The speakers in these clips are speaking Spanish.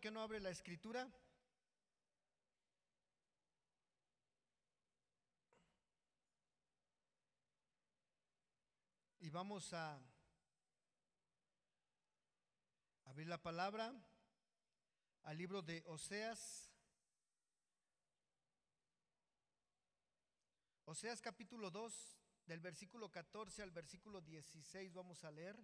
¿por qué no abre la escritura? Y vamos a abrir la palabra al libro de Oseas. Oseas capítulo 2, del versículo 14 al versículo 16 vamos a leer.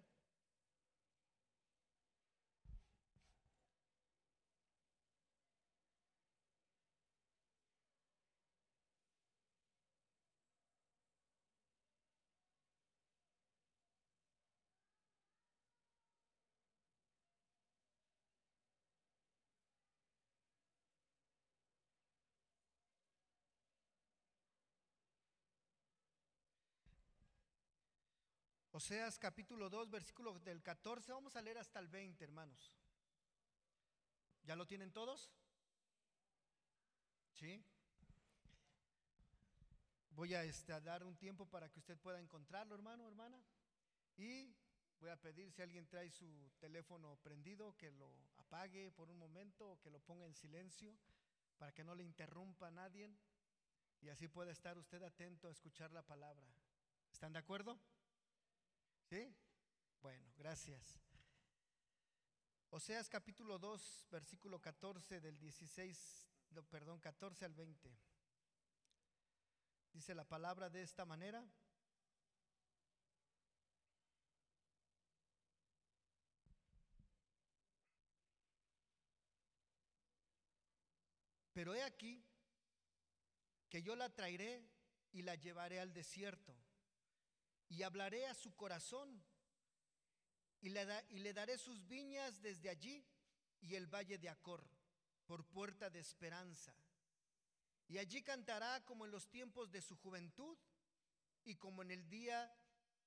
Oseas capítulo 2, versículo del 14, vamos a leer hasta el 20, hermanos. ¿Ya lo tienen todos? ¿Sí? Voy a, este, a dar un tiempo para que usted pueda encontrarlo, hermano, hermana. Y voy a pedir si alguien trae su teléfono prendido, que lo apague por un momento o que lo ponga en silencio para que no le interrumpa a nadie y así pueda estar usted atento a escuchar la palabra. ¿Están de acuerdo? ¿Sí? Bueno, gracias. Oseas capítulo 2, versículo 14 del 16, no, perdón, 14 al 20. Dice la palabra de esta manera. Pero he aquí que yo la traeré y la llevaré al desierto y hablaré a su corazón y le, y le daré sus viñas desde allí y el valle de Acor por puerta de esperanza. Y allí cantará como en los tiempos de su juventud y como en el día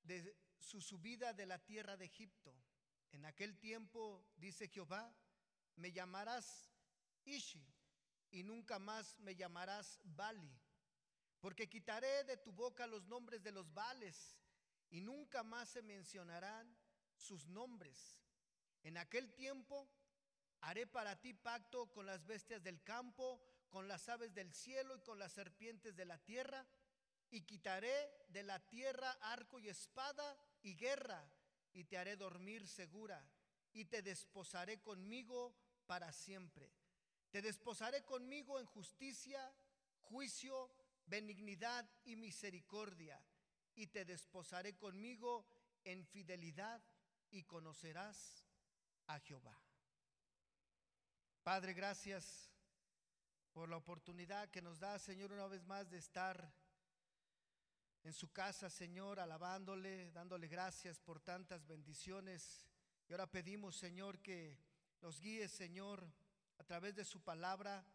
de su subida de la tierra de Egipto. En aquel tiempo, dice Jehová, me llamarás Ishi y nunca más me llamarás Bali, porque quitaré de tu boca los nombres de los Vales y nunca más se mencionarán sus nombres. En aquel tiempo haré para ti pacto con las bestias del campo, con las aves del cielo y con las serpientes de la tierra, y quitaré de la tierra arco y espada y guerra, y te haré dormir segura, y te desposaré conmigo para siempre. Te desposaré conmigo en justicia, juicio, benignidad y misericordia y te desposaré conmigo en fidelidad y conocerás a Jehová. Padre, gracias por la oportunidad que nos da, Señor, una vez más de estar en su casa, Señor, alabándole, dándole gracias por tantas bendiciones. Y ahora pedimos, Señor, que nos guíe, Señor, a través de su palabra,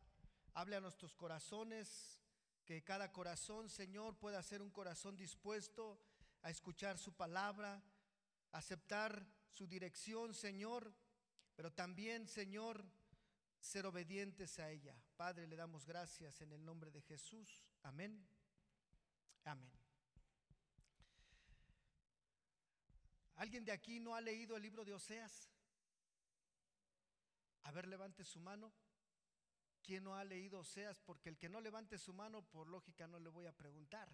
hable a nuestros corazones que cada corazón, Señor, pueda ser un corazón dispuesto a escuchar su palabra, aceptar su dirección, Señor, pero también, Señor, ser obedientes a ella. Padre, le damos gracias en el nombre de Jesús. Amén. Amén. ¿Alguien de aquí no ha leído el libro de Oseas? A ver, levante su mano. ¿Quién no ha leído Oseas? Porque el que no levante su mano, por lógica, no le voy a preguntar.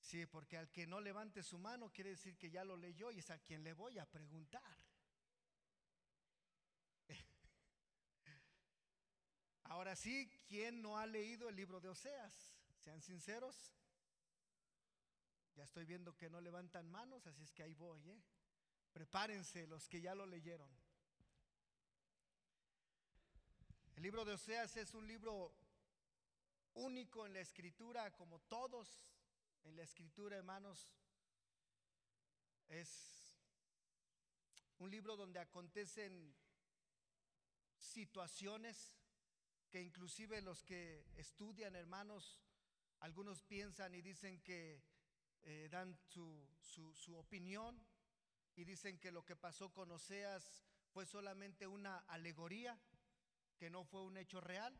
Sí, porque al que no levante su mano quiere decir que ya lo leyó y es a quien le voy a preguntar. Ahora sí, ¿quién no ha leído el libro de Oseas? Sean sinceros. Ya estoy viendo que no levantan manos, así es que ahí voy. ¿eh? Prepárense los que ya lo leyeron. El libro de Oseas es un libro único en la escritura, como todos en la escritura, hermanos. Es un libro donde acontecen situaciones que inclusive los que estudian, hermanos, algunos piensan y dicen que eh, dan su, su, su opinión y dicen que lo que pasó con Oseas fue solamente una alegoría que no fue un hecho real.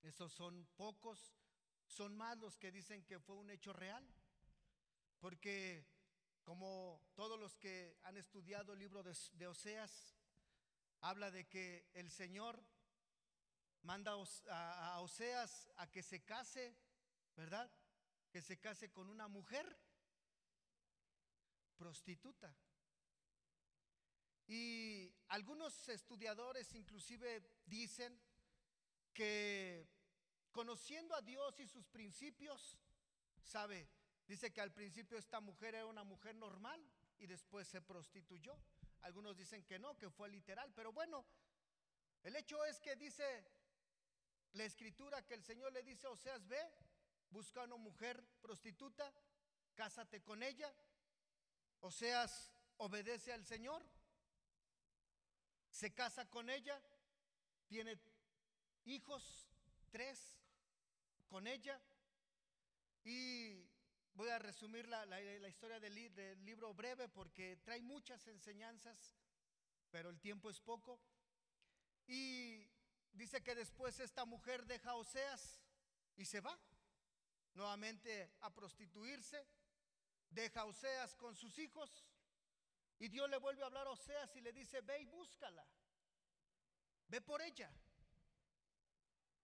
Esos son pocos, son más los que dicen que fue un hecho real. Porque como todos los que han estudiado el libro de, Oseas, habla de que el Señor manda a Oseas a que se case, ¿verdad? Que se case con una mujer prostituta. Y algunos estudiadores inclusive dicen que conociendo a Dios y sus principios, sabe, dice que al principio esta mujer era una mujer normal y después se prostituyó. Algunos dicen que no, que fue literal, pero bueno, el hecho es que dice la escritura que el Señor le dice, o Oseas, ve, busca una mujer prostituta, cásate con ella. Oseas obedece al Señor, se casa con ella, tiene hijos, tres, con ella. Y voy a resumir la, historia del, del libro breve porque trae muchas enseñanzas, pero el tiempo es poco. Y dice que después esta mujer deja a Oseas y se va nuevamente a prostituirse, deja a Oseas con sus hijos y Dios le vuelve a hablar a Oseas y le dice, ve y búscala, ve por ella.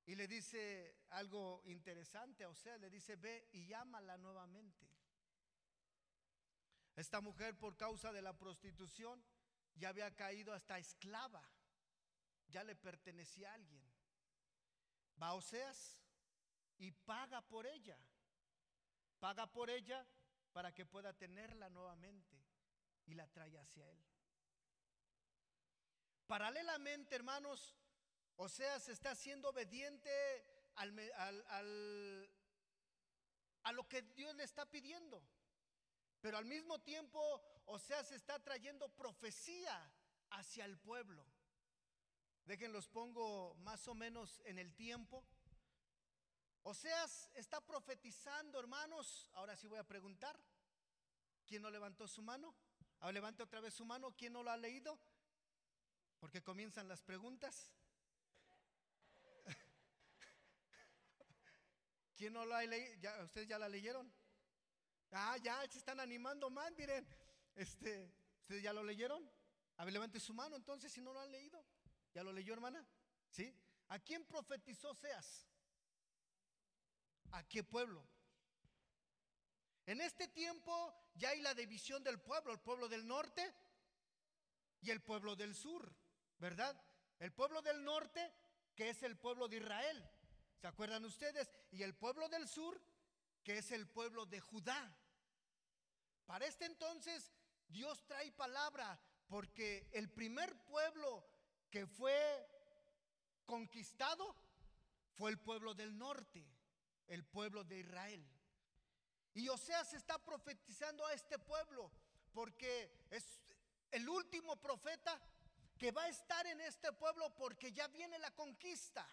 Y le dice algo interesante a Oseas, le dice, ve y llámala nuevamente. Esta mujer por causa de la prostitución ya había caído hasta esclava, ya le pertenecía a alguien. Va a Oseas y paga por ella, paga por ella para que pueda tenerla nuevamente y la trae hacia él. Paralelamente, hermanos, Oseas está siendo obediente al, a lo que Dios le está pidiendo. Pero al mismo tiempo, Oseas está trayendo profecía hacia el pueblo. Déjenlos pongo más o menos en el tiempo. Oseas está profetizando, hermanos. Ahora sí voy a preguntar. ¿Quién no levantó su mano? Ahora levante otra vez su mano. ¿Quién no lo ha leído? Porque comienzan las preguntas. ¿Quién no lo ha leído? ¿Ustedes ya la leyeron? Ah, ya se están animando más, miren. Este, ¿Ustedes ya lo leyeron? A ver, levante su mano entonces si no lo han leído. ¿Ya lo leyó, hermana? ¿Sí? ¿A quién profetizó Seas? ¿A qué pueblo? En este tiempo ya hay la división del pueblo, el pueblo del norte y el pueblo del sur, ¿verdad? El pueblo del norte, que es el pueblo de Israel, ¿se acuerdan ustedes? Y el pueblo del sur, que es el pueblo de Judá. Para este entonces, Dios trae palabra, porque el primer pueblo que fue conquistado fue el pueblo del norte, el pueblo de Israel. Y Oseas está profetizando a este pueblo porque es el último profeta que va a estar en este pueblo porque ya viene la conquista.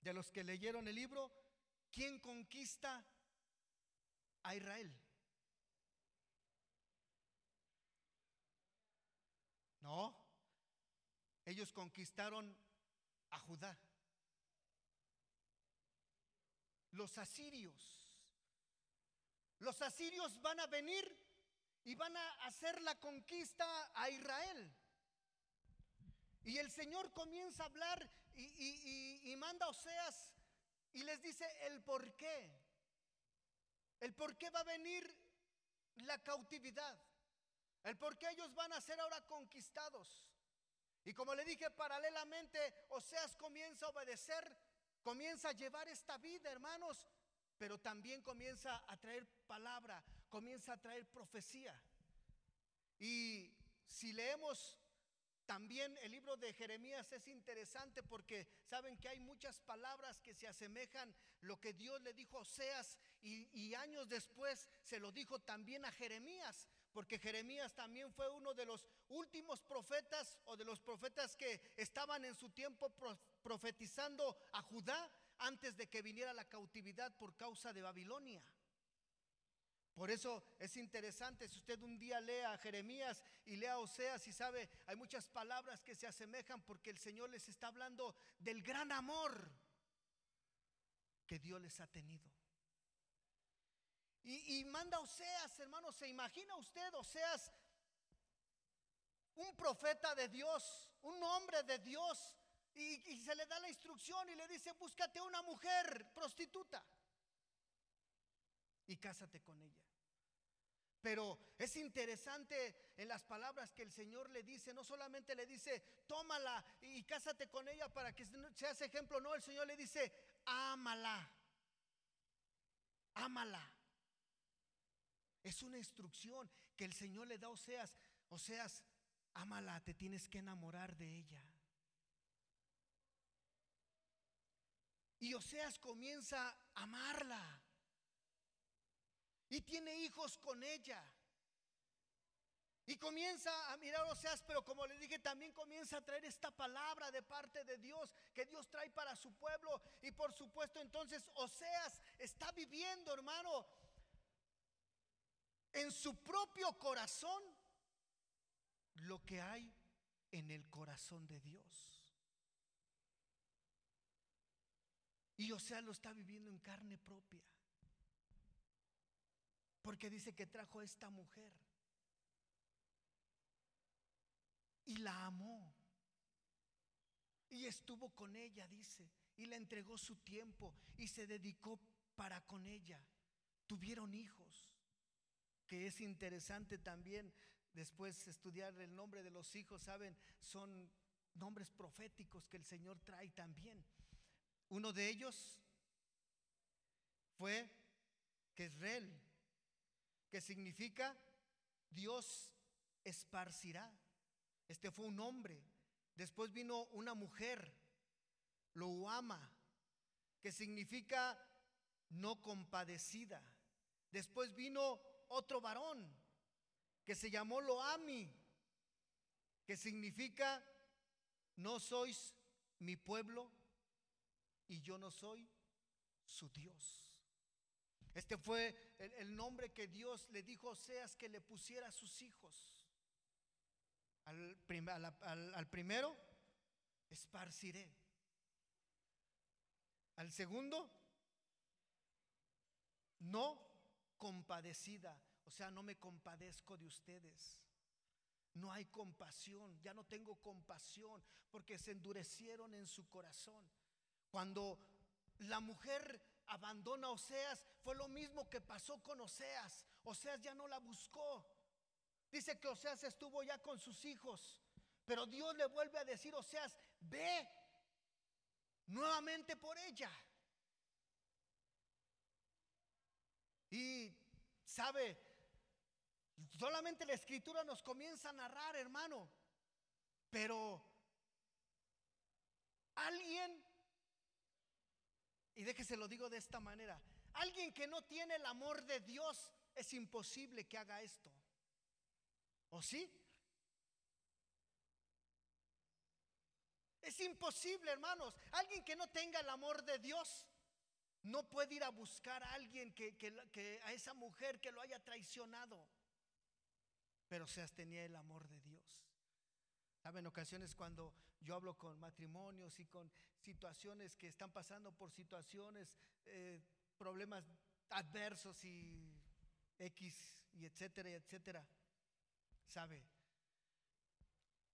De los que leyeron el libro, ¿quién conquista a Israel? No, ellos conquistaron a Judá. Los asirios los asirios van a venir y van a hacer la conquista a Israel. Y el Señor comienza a hablar y, manda a Oseas y les dice el por qué. El por qué va a venir la cautividad. El por qué ellos van a ser ahora conquistados. Y como le dije paralelamente, Oseas comienza a obedecer, comienza a llevar esta vida, hermanos, pero también comienza a traer palabra, comienza a traer profecía. Y si leemos también el libro de Jeremías es interesante porque saben que hay muchas palabras que se asemejan lo que Dios le dijo a Oseas y, y, años después se lo dijo también a Jeremías, porque Jeremías también fue uno de los últimos profetas o de los profetas que estaban en su tiempo profetizando a Judá antes de que viniera la cautividad por causa de Babilonia. Por eso es interesante, si usted un día lea a Jeremías y lea a Oseas y sabe, hay muchas palabras que se asemejan porque el Señor les está hablando del gran amor que Dios les ha tenido. Y, y manda Oseas, hermano, ¿se imagina usted Oseas un profeta de Dios, un hombre de Dios, y, se le da la instrucción y le dice, búscate una mujer prostituta y cásate con ella. Pero es interesante en las palabras que el Señor le dice, no solamente le dice, tómala y cásate con ella para que seas ejemplo, no, el Señor le dice, ámala, ámala. Es una instrucción que el Señor le da a Oseas, Oseas, ámala, te tienes que enamorar de ella. Y Oseas comienza a amarla y tiene hijos con ella. Y comienza a mirar Oseas, pero como le dije, también comienza a traer esta palabra de parte de Dios que Dios trae para su pueblo. Y por supuesto entonces Oseas está viviendo, hermano, en su propio corazón lo que hay en el corazón de Dios. Y Oseas lo está viviendo en carne propia. Porque dice que trajo a esta mujer. Y la amó. Y estuvo con ella, dice. Y le entregó su tiempo. Y se dedicó para con ella. Tuvieron hijos. Que es interesante también después estudiar el nombre de los hijos. Saben, son nombres proféticos que el Señor trae también. Uno de ellos fue Quesrel que significa Dios esparcirá. Este fue un hombre. Después vino una mujer, lo ama, que significa no compadecida. Después vino otro varón, que se llamó Loami, que significa no sois mi pueblo y yo no soy su Dios. Este fue el, nombre que Dios le dijo a Oseas que le pusiera a sus hijos. Al, al primero, esparciré. Al segundo, no compadecida. O sea, no me compadezco de ustedes. No hay compasión, ya no tengo compasión porque se endurecieron en su corazón. Cuando la mujer abandona a Oseas, fue lo mismo que pasó con Oseas. Oseas ya no la buscó. Dice que Oseas estuvo ya con sus hijos, pero Dios le vuelve a decir, Oseas, ve nuevamente por ella. Y sabe, solamente la escritura nos comienza a narrar, hermano, pero alguien y déjese lo digo de esta manera. Alguien que no tiene el amor de Dios es imposible que haga esto. ¿O sí? Es imposible, hermanos. Alguien que no tenga el amor de Dios no puede ir a buscar a alguien que, a esa mujer que lo haya traicionado. Pero seas tenía el amor de Dios. Saben, ocasiones cuando yo hablo con matrimonios y con situaciones que están pasando por situaciones, eh, problemas adversos y X y etcétera, etcétera. ¿Sabe?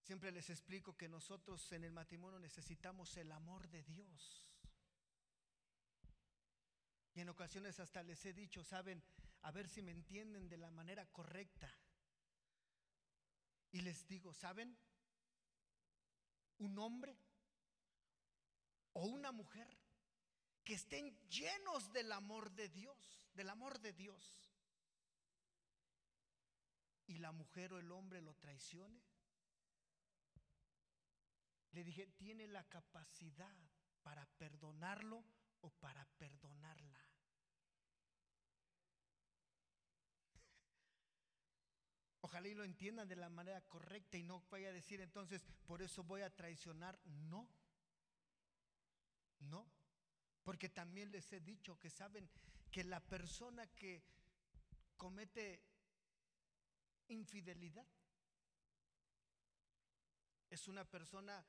Siempre les explico que nosotros en el matrimonio necesitamos el amor de Dios. Y en ocasiones hasta les he dicho, saben, a ver si me entienden de la manera correcta. Y les digo, ¿saben? Un hombre o una mujer que estén llenos del amor de Dios, del amor de Dios, y la mujer o el hombre lo traicione, le dije, tiene la capacidad para perdonarlo o para perdonarla. Ojalá y lo entiendan de la manera correcta y no vaya a decir entonces, por eso voy a traicionar. No. No, porque también les he dicho que saben que la persona que comete infidelidad es una persona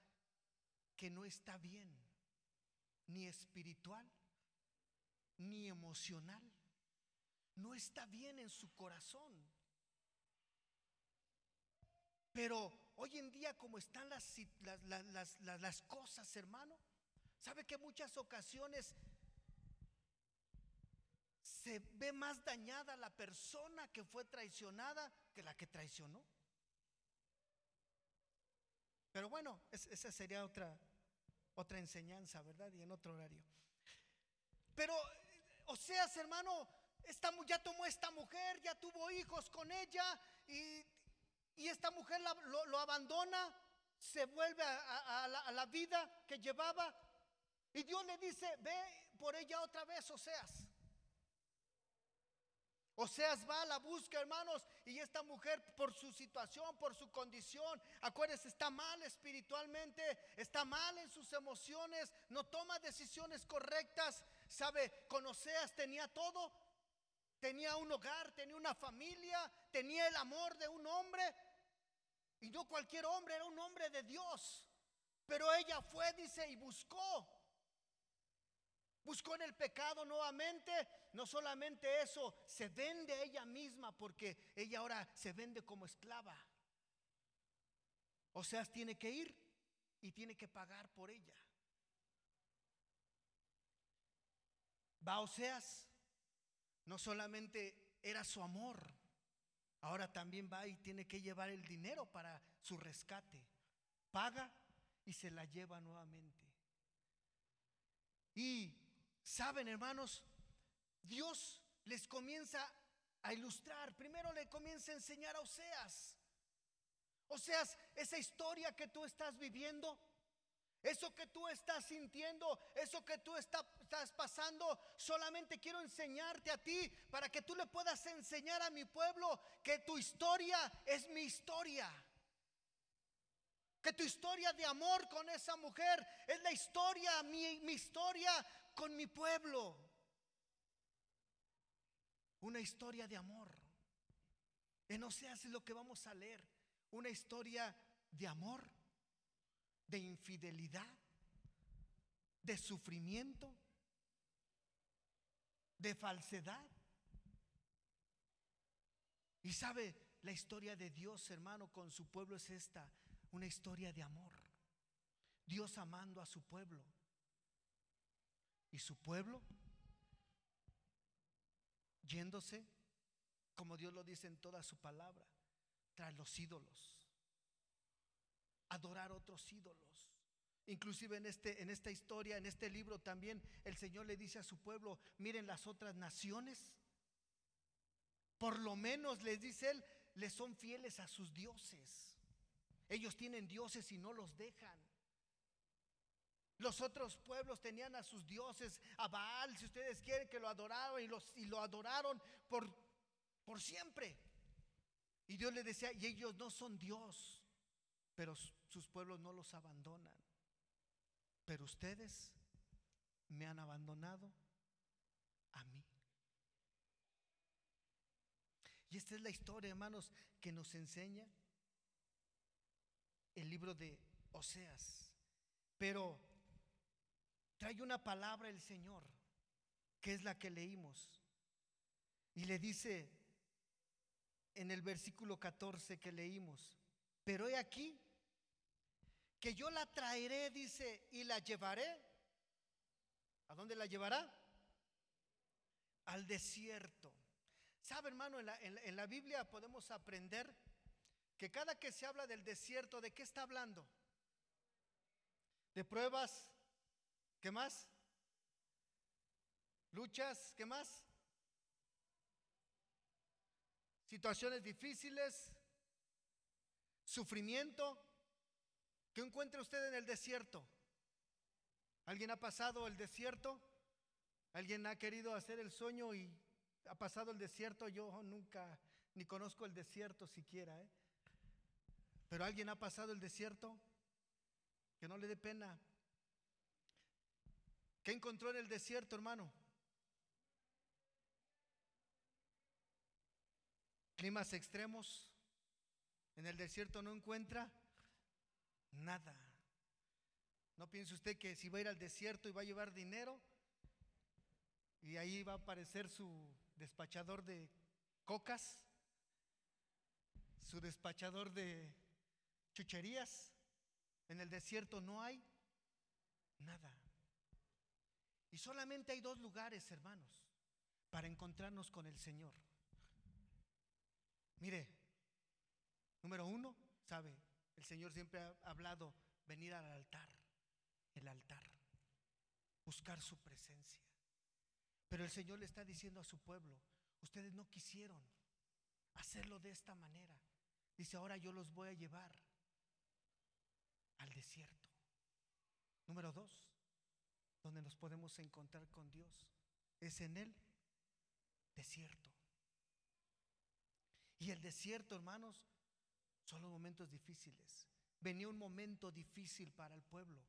que no está bien, ni espiritual, ni emocional. No está bien en su corazón. Pero hoy en día como están las, las, las cosas, hermano, ¿sabe que muchas ocasiones se ve más dañada la persona que fue traicionada que la que traicionó? Pero bueno, esa sería otra, otra enseñanza, ¿verdad? Y en otro horario. Pero, o sea, hermano, ya tomó esta mujer, ya tuvo hijos con ella y, esta mujer lo, abandona, se vuelve a, a la vida que llevaba y Dios le dice, ve por ella otra vez, Oseas. Oseas va a la busca, hermanos, y esta mujer por su situación, por su condición, acuérdense, está mal espiritualmente, está mal en sus emociones, no toma decisiones correctas. ¿Sabe? Con Oseas tenía todo. Tenía un hogar, tenía una familia, tenía el amor de un hombre. Y no cualquier hombre, era un hombre de Dios. Pero ella fue, dice, y buscó buscó en el pecado nuevamente. No solamente eso, se vende ella misma porque ella ahora se vende como esclava. O sea, tiene que ir y tiene que pagar por ella. Va Oseas, no solamente era su amor, ahora también va y tiene que llevar el dinero para su rescate. Paga y se la lleva nuevamente. Y Saben, hermanos, Dios les comienza a ilustrar. Primero le comienza a enseñar a Oseas. Oseas, esa historia que tú estás viviendo, eso que tú estás sintiendo, eso que tú estás pasando, solamente quiero enseñarte a ti para que tú le puedas enseñar a mi pueblo que tu historia es mi historia. Que tu historia de amor con esa mujer es la historia, mi, mi historia con mi pueblo. Una historia de amor. En Oseas es lo que vamos a leer. Una historia de amor, de infidelidad, de sufrimiento, de falsedad. Y sabe, la historia de Dios, hermano, con su pueblo es esta, una historia de amor. Dios amando a su pueblo y su pueblo yéndose, como Dios lo dice en toda su palabra, tras los ídolos, adorar otros ídolos. Inclusive en, este, en esta historia, en este libro también el Señor le dice a su pueblo, miren las otras naciones, por lo menos les dice Él, les son fieles a sus dioses. Ellos tienen dioses y no los dejan. Los otros pueblos tenían a sus dioses, a Baal, si ustedes quieren, que lo adoraron y, los, y lo adoraron por, por siempre. Y Dios le decía, y ellos no son Dios, pero sus pueblos no los abandonan. Pero ustedes me han abandonado a mí. Y esta es la historia, hermanos, que nos enseña el libro de Oseas. Pero trae una palabra el Señor, que es la que leímos. Y le dice en el versículo 14 que leímos, pero he aquí que yo la traeré, dice, y la llevaré. ¿A dónde la llevará? Al desierto. ¿Sabe, hermano? En la, en la Biblia podemos aprender que cada que se habla del desierto, ¿de qué está hablando? De pruebas, ¿Qué más? Luchas, ¿qué más? Situaciones difíciles, sufrimiento. ¿Qué encuentra usted en el desierto? ¿Alguien ha pasado el desierto? ¿Alguien ha querido hacer el sueño y ha pasado el desierto? Yo nunca, ni conozco el desierto siquiera. ¿eh? Pero alguien ha pasado el desierto, que no le dé pena. ¿Qué encontró en el desierto, hermano? Climas extremos. En el desierto no encuentra nada. No piense usted que si va a ir al desierto y va a llevar dinero y ahí va a aparecer su despachador de cocas, su despachador de chucherías. En el desierto no hay nada. Y solamente hay dos lugares, hermanos, para encontrarnos con el Señor. Mire, número uno, sabe, el Señor siempre ha hablado venir al altar, el altar, buscar su presencia. Pero el Señor le está diciendo a su pueblo, ustedes no quisieron hacerlo de esta manera. Dice, ahora yo los voy a llevar al desierto. Número dos, donde nos podemos encontrar con Dios, es en el desierto. Y el desierto, hermanos, son los momentos difíciles. Venía un momento difícil para el pueblo.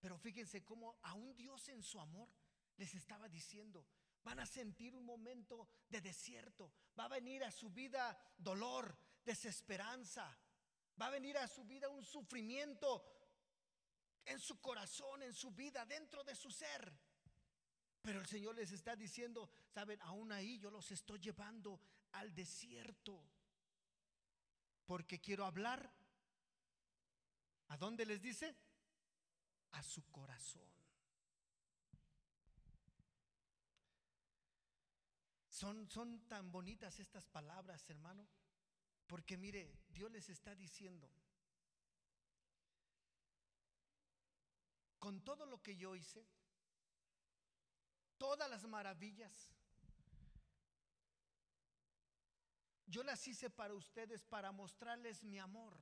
Pero fíjense cómo aún Dios en su amor les estaba diciendo, van a sentir un momento de desierto, va a venir a su vida dolor, desesperanza, va a venir a su vida un sufrimiento en su corazón, en su vida, dentro de su ser. Pero el Señor les está diciendo, saben, aún ahí yo los estoy llevando al desierto, porque quiero hablar. ¿A dónde les dice? A su corazón. Son, son tan bonitas estas palabras, hermano, porque mire, Dios les está diciendo, con todo lo que yo hice, todas las maravillas, yo las hice para ustedes para mostrarles mi amor.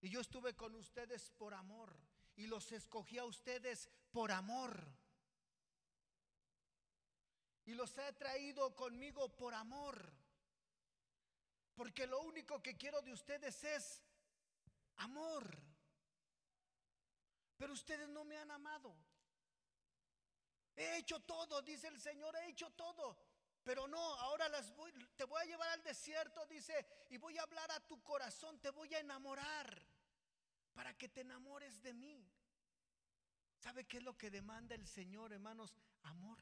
Y yo estuve con ustedes por amor y los escogí a ustedes por amor. Y los he traído conmigo por amor. Porque lo único que quiero de ustedes es amor. Pero ustedes no me han amado. He hecho todo, dice el Señor, he hecho todo. Pero no, ahora las voy, te voy a llevar al desierto, dice, y voy a hablar a tu corazón, te voy a enamorar para que te enamores de mí. ¿Sabe qué es lo que demanda el Señor, hermanos? Amor.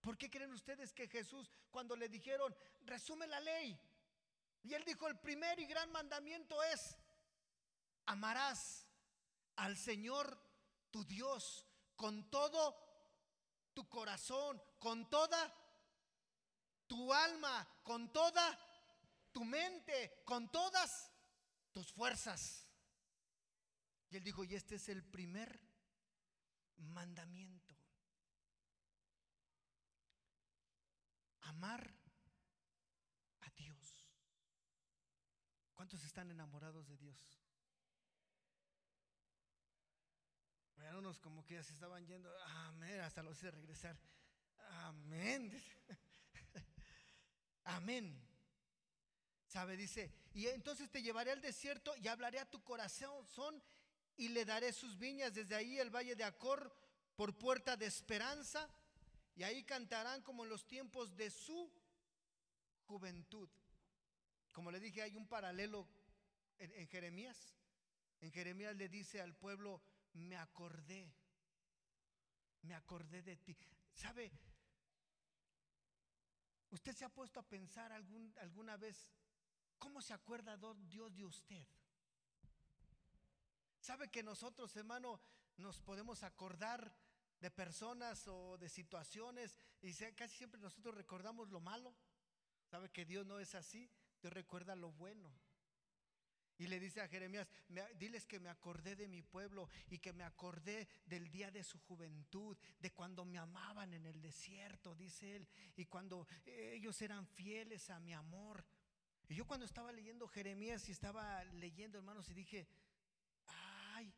¿Por qué creen ustedes que Jesús, cuando le dijeron, resume la ley? Y él dijo, el primer y gran mandamiento es, amarás al Señor tu Dios con todo tu corazón, con toda tu alma, con toda tu mente, con todas tus fuerzas. Y él dijo, y este es el primer mandamiento. Amar a Dios. ¿Cuántos están enamorados de Dios? unos como que ya se estaban yendo, amén, hasta los hice regresar. Amén. Amén. ¿Sabe? Dice, y entonces te llevaré al desierto y hablaré a tu corazón son, y le daré sus viñas desde ahí el valle de Acor por puerta de esperanza y ahí cantarán como en los tiempos de su juventud. Como le dije, hay un paralelo en, en Jeremías. En Jeremías le dice al pueblo, me acordé, me acordé de ti. ¿Sabe? ¿Usted se ha puesto a pensar algún, alguna vez cómo se acuerda Dios de usted? ¿Sabe que nosotros, hermano, nos podemos acordar de personas o de situaciones y casi siempre nosotros recordamos lo malo? ¿Sabe que Dios no es así? Dios recuerda lo bueno. Y le dice a Jeremías, diles que me acordé de mi pueblo y que me acordé del día de su juventud, de cuando me amaban en el desierto, dice él, y cuando ellos eran fieles a mi amor. Y yo cuando estaba leyendo Jeremías y estaba leyendo, hermanos, y dije, ay,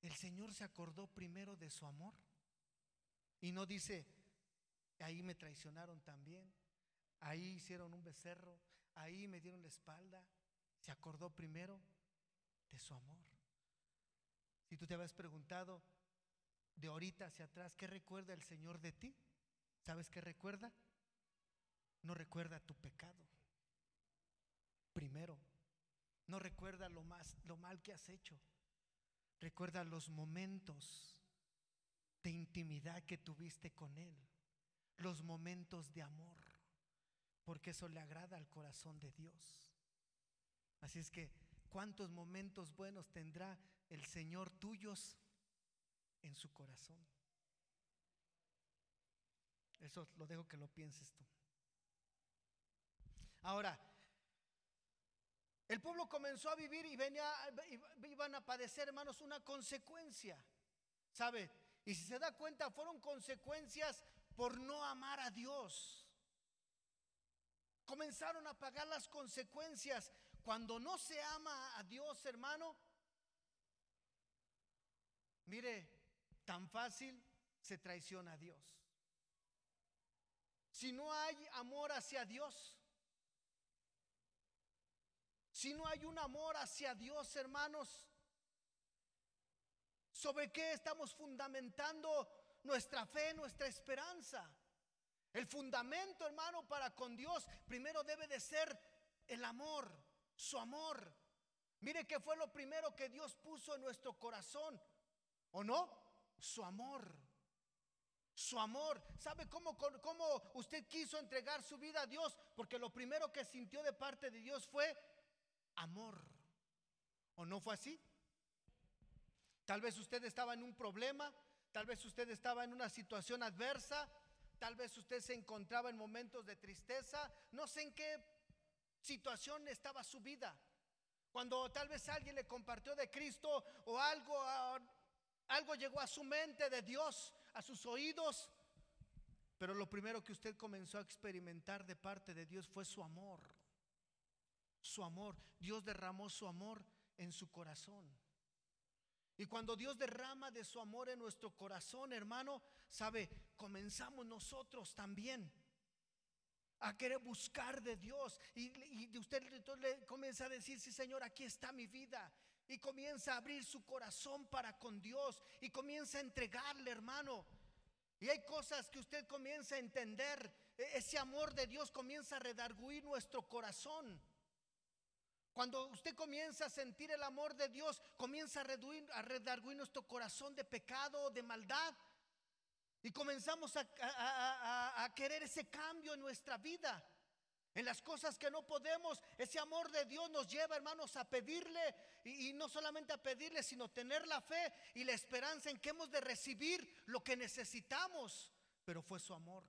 el Señor se acordó primero de su amor. Y no dice, ahí me traicionaron también, ahí hicieron un becerro, ahí me dieron la espalda, se acordó primero de su amor. Si tú te habías preguntado de ahorita hacia atrás, ¿qué recuerda el Señor de ti? ¿Sabes qué recuerda? No recuerda tu pecado. Primero, no recuerda lo más lo mal que has hecho. Recuerda los momentos de intimidad que tuviste con él, los momentos de amor. Porque eso le agrada al corazón de Dios. Así es que, ¿cuántos momentos buenos tendrá el Señor tuyos en su corazón? Eso lo dejo que lo pienses tú. Ahora, el pueblo comenzó a vivir y venía, iban a padecer, hermanos, una consecuencia. ¿Sabe? Y si se da cuenta, fueron consecuencias por no amar a Dios. Comenzaron a pagar las consecuencias. Cuando no se ama a Dios, hermano, mire, tan fácil se traiciona a Dios. Si no hay amor hacia Dios, si no hay un amor hacia Dios, hermanos, ¿sobre qué estamos fundamentando nuestra fe, nuestra esperanza? El fundamento, hermano, para con Dios primero debe de ser el amor, su amor. Mire que fue lo primero que Dios puso en nuestro corazón, ¿o no? Su amor. Su amor. ¿Sabe cómo, cómo usted quiso entregar su vida a Dios? Porque lo primero que sintió de parte de Dios fue amor. ¿O no fue así? Tal vez usted estaba en un problema, tal vez usted estaba en una situación adversa, tal vez usted se encontraba en momentos de tristeza, no sé en qué situación estaba su vida. Cuando tal vez alguien le compartió de Cristo o algo, algo llegó a su mente de Dios, a sus oídos, pero lo primero que usted comenzó a experimentar de parte de Dios fue su amor su amor. Dios derramó su amor en su corazón. Y cuando Dios derrama de su amor en nuestro corazón, hermano, sabe, comenzamos nosotros también a querer buscar de Dios. Y, y usted le comienza a decir, sí Señor, aquí está mi vida. Y comienza a abrir su corazón para con Dios. Y comienza a entregarle, hermano. Y hay cosas que usted comienza a entender. E, ese amor de Dios comienza a redarguir nuestro corazón. Cuando usted comienza a sentir el amor de Dios, comienza a, reduir, redarguir nuestro corazón de pecado, de maldad. Y comenzamos a, querer ese cambio en nuestra vida. En las cosas que no podemos, ese amor de Dios nos lleva, hermanos, a pedirle. Y, y no solamente a pedirle, sino tener la fe y la esperanza en que hemos de recibir lo que necesitamos. Pero fue su amor.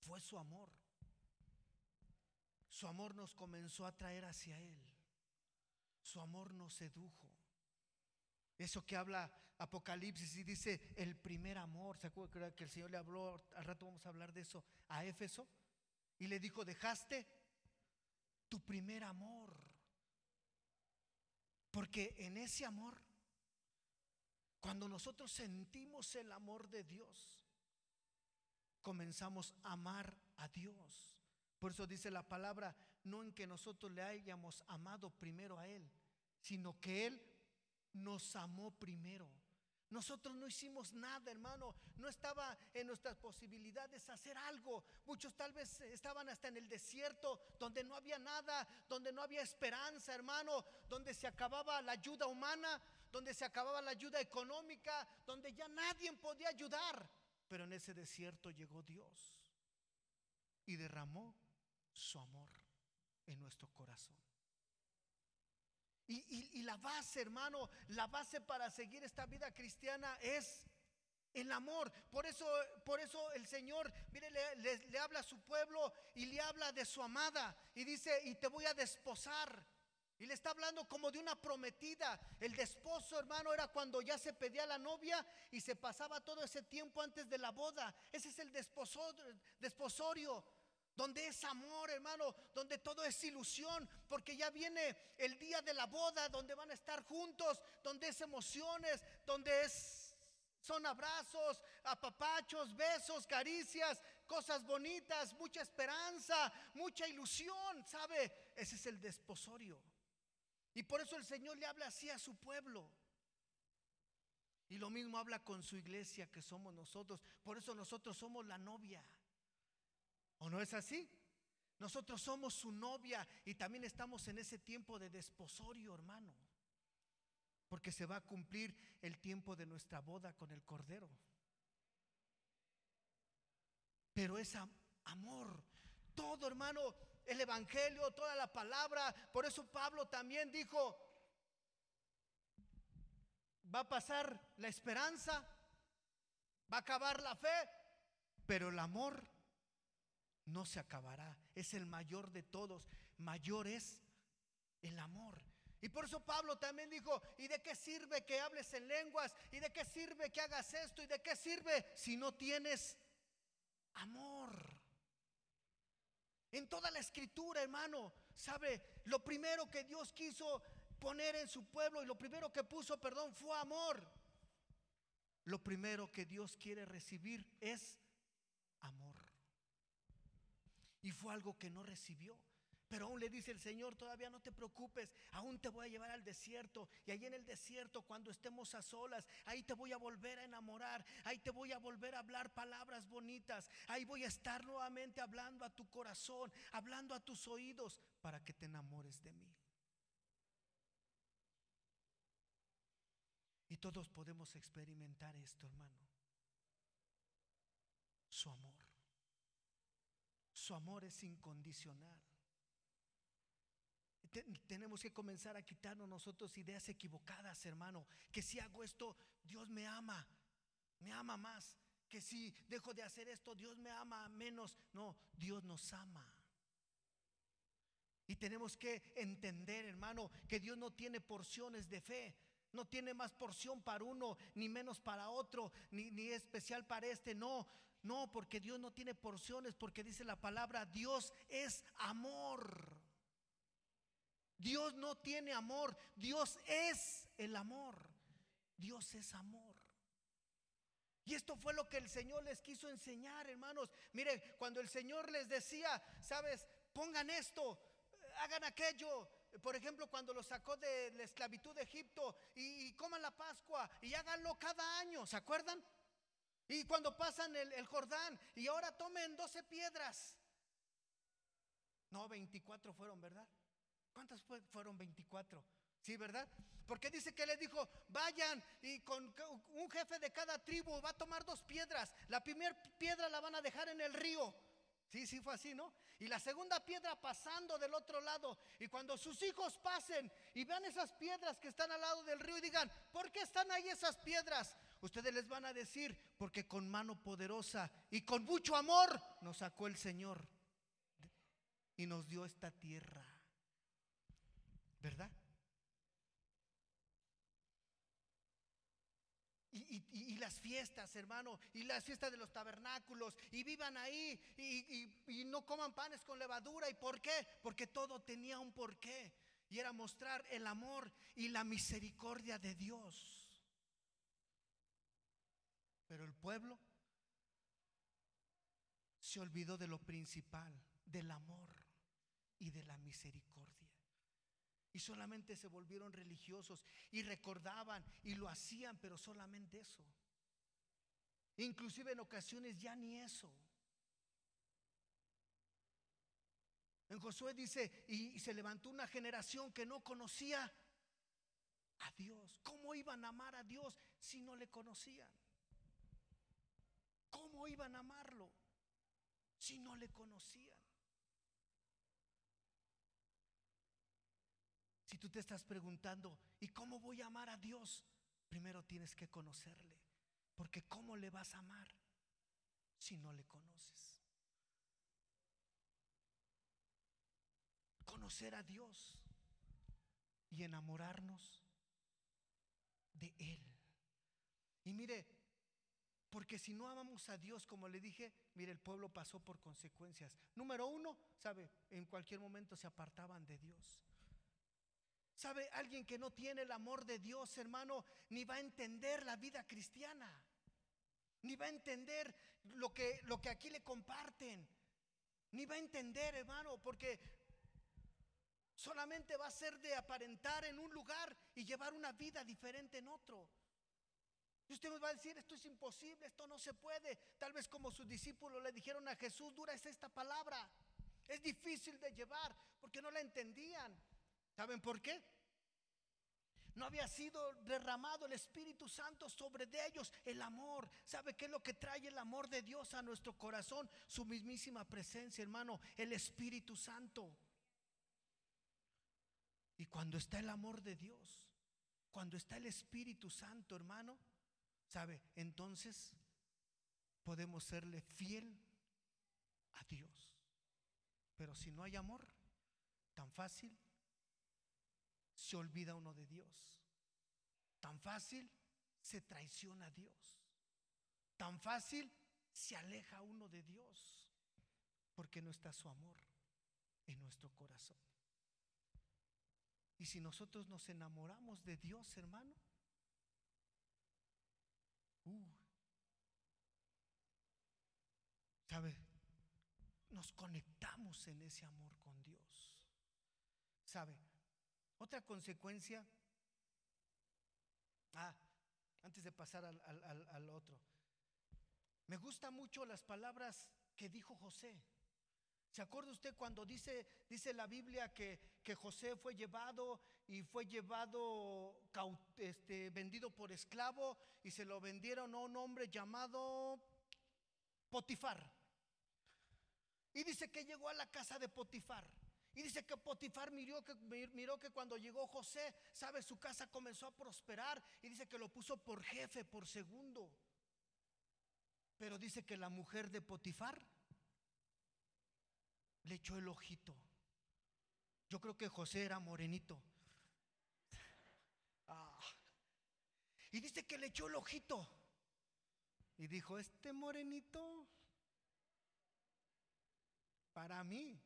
Fue su amor. Su amor nos comenzó a traer hacia Él. Su amor nos sedujo. Eso que habla Apocalipsis y dice el primer amor. ¿Se acuerda que el Señor le habló? Al rato vamos a hablar de eso a Éfeso. Y le dijo, dejaste tu primer amor. Porque en ese amor, cuando nosotros sentimos el amor de Dios, comenzamos a amar a Dios. Por eso dice la palabra, no en que nosotros le hayamos amado primero a Él, sino que Él nos amó primero. Nosotros no hicimos nada, hermano. No estaba en nuestras posibilidades hacer algo. Muchos tal vez estaban hasta en el desierto, donde no había nada, donde no había esperanza, hermano, donde se acababa la ayuda humana, donde se acababa la ayuda económica, donde ya nadie podía ayudar. Pero en ese desierto llegó Dios y derramó su amor en nuestro corazón. Y, la base, hermano, la base para seguir esta vida cristiana es el amor. Por eso, por eso el Señor, mire, le, le, habla a su pueblo y le habla de su amada. Y dice, y te voy a desposar. Y le está hablando como de una prometida. El desposo, hermano, era cuando ya se pedía la novia y se pasaba todo ese tiempo antes de la boda. Ese es el desposorio donde es amor, hermano, donde todo es ilusión, porque ya viene el día de la boda, donde van a estar juntos, donde es emociones, donde es son abrazos, apapachos, besos, caricias, cosas bonitas, mucha esperanza, mucha ilusión, ¿sabe? Ese es el desposorio. Y por eso el Señor le habla así a su pueblo. Y lo mismo habla con su iglesia que somos nosotros. Por eso nosotros somos la novia. ¿O no es así? Nosotros somos su novia y también estamos en ese tiempo de desposorio, hermano. Porque se va a cumplir el tiempo de nuestra boda con el Cordero. Pero esa, amor. Todo, hermano, el Evangelio, toda la palabra. Por eso Pablo también dijo, va a pasar la esperanza, va a acabar la fe, pero el amor no se acabará. Es el mayor de todos. Mayor es el amor. Y por eso Pablo también dijo, ¿y de qué sirve que hables en lenguas? ¿Y de qué sirve que hagas esto? ¿Y de qué sirve si no tienes amor? En toda la escritura, hermano, ¿sabe? Lo primero que Dios quiso poner en su pueblo y lo primero que puso, perdón, fue amor. Lo primero que Dios quiere recibir es amor. Y fue algo que no recibió. Pero aún le dice el Señor, todavía no te preocupes, aún te voy a llevar al desierto. Y ahí en el desierto, cuando estemos a solas, ahí te voy a volver a enamorar, ahí te voy a volver a hablar palabras bonitas, ahí voy a estar nuevamente hablando a tu corazón, hablando a tus oídos, para que te enamores de mí. Y todos podemos experimentar esto, hermano. Su amor. Su amor es incondicional tenemos que comenzar a quitarnos nosotros ideas equivocadas, hermano. Que si hago esto, Dios me ama, me ama más. Que si dejo de hacer esto, Dios me ama menos. No, Dios nos ama. Y tenemos que entender, hermano, que Dios no tiene porciones de fe. No tiene más porción para uno, ni menos para otro, ni, ni especial para este. No, no, porque Dios no tiene porciones, porque dice la palabra, Dios es amor. Dios no tiene amor, Dios es el amor. Dios es amor. Y esto fue lo que el Señor les quiso enseñar, hermanos. Mire, cuando el Señor les decía, sabes, pongan esto, hagan aquello. Por ejemplo, cuando los sacó de la esclavitud de Egipto y, coman la Pascua y háganlo cada año, ¿se acuerdan? Y cuando pasan el, Jordán y ahora tomen 12 piedras. No, 24 fueron, ¿verdad? ¿Cuántas fueron 24? Sí, ¿verdad? Porque dice que le dijo, vayan y con un jefe de cada tribu va a tomar dos piedras. La primera piedra la van a dejar en el río. Sí, sí fue así, ¿no? Y la segunda piedra pasando del otro lado. Y cuando sus hijos pasen y vean esas piedras que están al lado del río y digan, ¿por qué están ahí esas piedras? Ustedes les van a decir, porque con mano poderosa y con mucho amor nos sacó el Señor y nos dio esta tierra. ¿verdad? Y, las fiestas, hermano, y las fiestas de los tabernáculos, y vivan ahí, y, y, no coman panes con levadura. ¿Y por qué? Porque todo tenía un porqué, y era mostrar el amor y la misericordia de Dios. Pero el pueblo se olvidó de lo principal, del amor y de la misericordia. Y solamente se volvieron religiosos y recordaban y lo hacían, pero solamente eso. Inclusive en ocasiones ya ni eso. En Josué dice, y, se levantó una generación que no conocía a Dios. ¿Cómo iban a amar a Dios si no le conocían? ¿Cómo iban a amarlo si no le conocían? Si tú te estás preguntando, ¿y cómo voy a amar a Dios? Primero tienes que conocerle. Porque ¿cómo le vas a amar si no le conoces? Conocer a Dios y enamorarnos de Él. Y mire, porque si no amamos a Dios, como le dije, mire, el pueblo pasó por consecuencias. Número uno, ¿sabe? En cualquier momento se apartaban de Dios. ¿Sabe? Alguien que no tiene el amor de Dios, hermano, ni va a entender la vida cristiana. Ni va a entender lo que, lo que aquí le comparten. Ni va a entender, hermano, porque solamente va a ser de aparentar en un lugar y llevar una vida diferente en otro. Y usted me va a decir, esto es imposible, esto no se puede. Tal vez como sus discípulos le dijeron a Jesús, dura es esta palabra. Es difícil de llevar porque no la entendían. ¿Saben por qué? No había sido derramado el Espíritu Santo sobre de ellos, el amor. ¿Sabe qué es lo que trae el amor de Dios a nuestro corazón? Su mismísima presencia, hermano, el Espíritu Santo. Y cuando está el amor de Dios, cuando está el Espíritu Santo, hermano, ¿sabe? Entonces podemos serle fiel a Dios. Pero si no hay amor, tan fácil se olvida uno de Dios. Tan fácil se traiciona a Dios. Tan fácil se aleja uno de Dios. Porque no está su amor en nuestro corazón. Y si nosotros nos enamoramos de Dios, hermano, uh, ¿sabe? Nos conectamos en ese amor con Dios. ¿Sabe? Otra consecuencia, ah, antes de pasar al, otro, me gustan mucho las palabras que dijo José. ¿Se acuerda usted cuando dice, dice la Biblia que, que José fue llevado y fue llevado, este, vendido por esclavo y se lo vendieron a un hombre llamado Potifar? Y dice que llegó a la casa de Potifar. Y dice que Potifar miró que, miró que cuando llegó José, sabe, su casa comenzó a prosperar. Y dice que lo puso por jefe, por segundo. Pero dice que la mujer de Potifar le echó el ojito. Yo creo que José era morenito. Ah. Y dice que le echó el ojito. Y dijo, este morenito, para mí,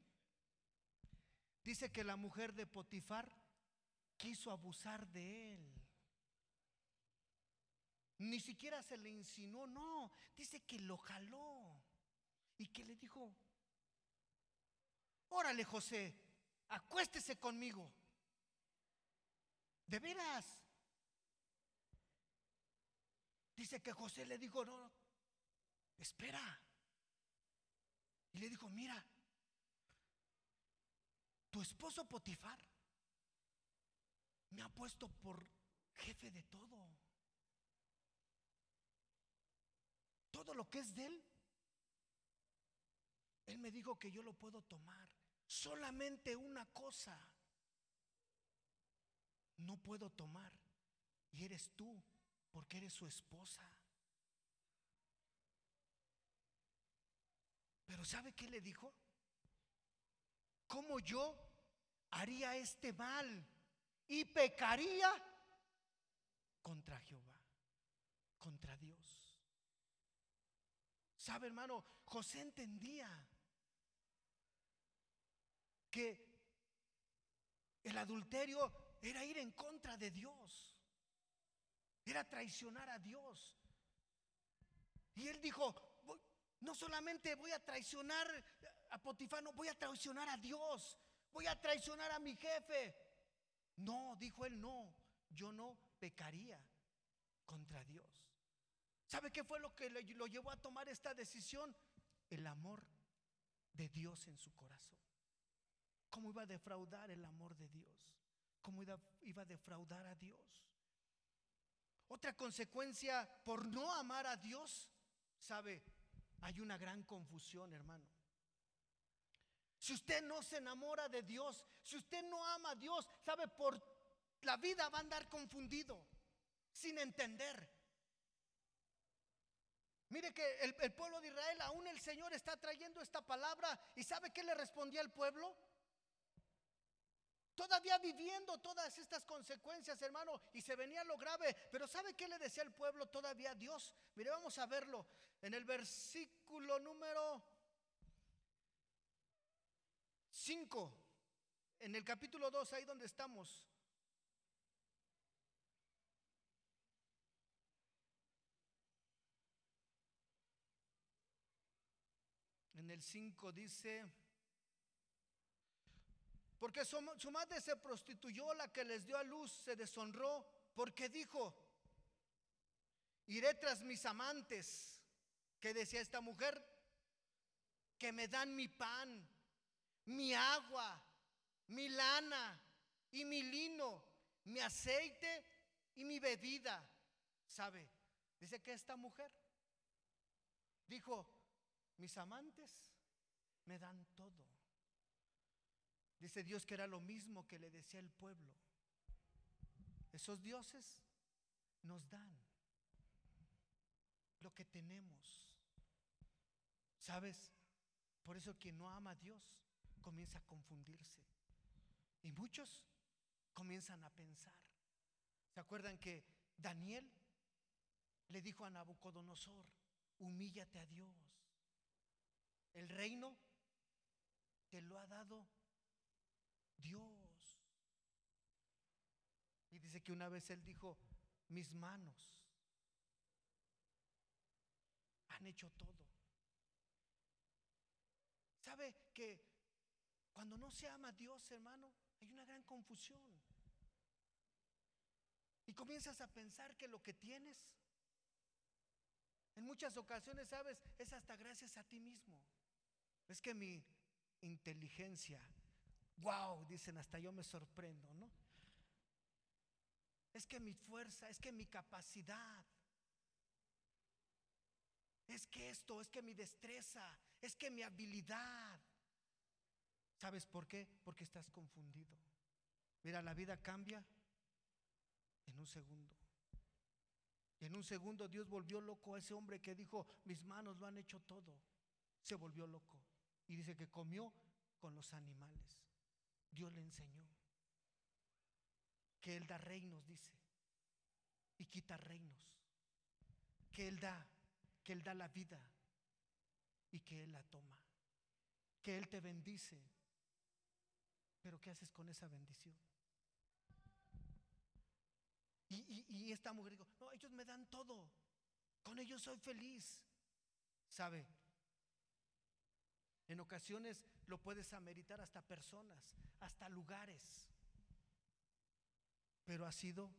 Dice que la mujer de Potifar quiso abusar de él. Ni siquiera se le insinuó, no. Dice que lo jaló y que le dijo, órale José, acuéstese conmigo. De veras. Dice que José le dijo, no, espera. Y le dijo, mira, tu esposo Potifar me ha puesto por jefe de todo. Todo lo que es de él, él me dijo que yo lo puedo tomar. Solamente una cosa no puedo tomar. Y eres tú, porque eres su esposa. Pero ¿sabe qué le dijo? ¿cómo yo haría este mal y pecaría contra Jehová, contra Dios? ¿Sabe, hermano? José entendía que el adulterio era ir en contra de Dios, era traicionar a Dios. Y él dijo, no solamente voy a traicionar a Potifar, no voy a traicionar a Dios, voy a traicionar a mi jefe. No, dijo él, no, yo no pecaría contra Dios. ¿Sabe qué fue lo que lo llevó a tomar esta decisión? El amor de Dios en su corazón. ¿Cómo iba a defraudar el amor de Dios? ¿Cómo iba, a defraudar a Dios? Otra consecuencia por no amar a Dios, ¿sabe? Hay una gran confusión, hermano. Si usted no se enamora de Dios, si usted no ama a Dios, sabe, por la vida va a andar confundido, sin entender. Mire que el, el, pueblo de Israel, aún el Señor está trayendo esta palabra y ¿sabe qué le respondía al pueblo? Todavía viviendo todas estas consecuencias, hermano, y se venía lo grave. Pero ¿sabe qué le decía el pueblo todavía a Dios? Mire, vamos a verlo en el versículo número 5, en el capítulo 2, ahí donde estamos. En el 5 dice, porque su, madre se prostituyó, la que les dio a luz se deshonró, porque dijo, iré tras mis amantes, que decía esta mujer, que me dan mi pan, mi agua, mi lana y mi lino, mi aceite y mi bebida. ¿Sabe? Dice que esta mujer dijo, mis amantes me dan todo. Dice Dios que era lo mismo que le decía el pueblo. Esos dioses nos dan lo que tenemos. ¿Sabes? Por eso quien no ama a Dios comienza a confundirse. Y muchos comienzan a pensar. ¿Se acuerdan que Daniel le dijo a Nabucodonosor, humíllate a Dios? El reino te lo ha dado Dios. Y dice que una vez él dijo, mis manos han hecho todo. ¿Sabe que cuando no se ama a Dios, hermano, hay una gran confusión? Y comienzas a pensar que lo que tienes, en muchas ocasiones, ¿sabes? Es hasta gracias a ti mismo. Es que mi inteligencia, wow, dicen, hasta yo me sorprendo, ¿no? Es que mi fuerza, es que mi capacidad, es que esto, es que mi destreza, es que mi habilidad. ¿Sabes por qué? Porque estás confundido. Mira, la vida cambia en un segundo. Y en un segundo Dios volvió loco a ese hombre que dijo, mis manos lo han hecho todo. Se volvió loco. Y dice que comió con los animales. Dios le enseñó que Él da reinos, dice, y quita reinos. Que Él da que Él da la vida y que Él la toma, que Él te bendice. Pero ¿qué haces con esa bendición? Y, esta mujer dijo, no, ellos me dan todo, con ellos soy feliz. ¿Sabe? En ocasiones lo puedes ameritar hasta personas, hasta lugares. Pero ha sido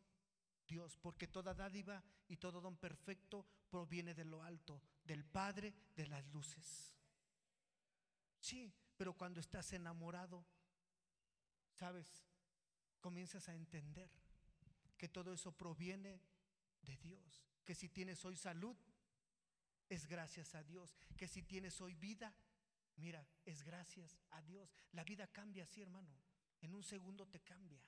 Dios, porque toda dádiva y todo don perfecto proviene de lo alto, del Padre de las luces. Sí, pero cuando estás enamorado, ¿sabes? Comienzas a entender que todo eso proviene de Dios, que si tienes hoy salud, es gracias a Dios, que si tienes hoy vida, mira, es gracias a Dios. La vida cambia así, hermano, en un segundo te cambia.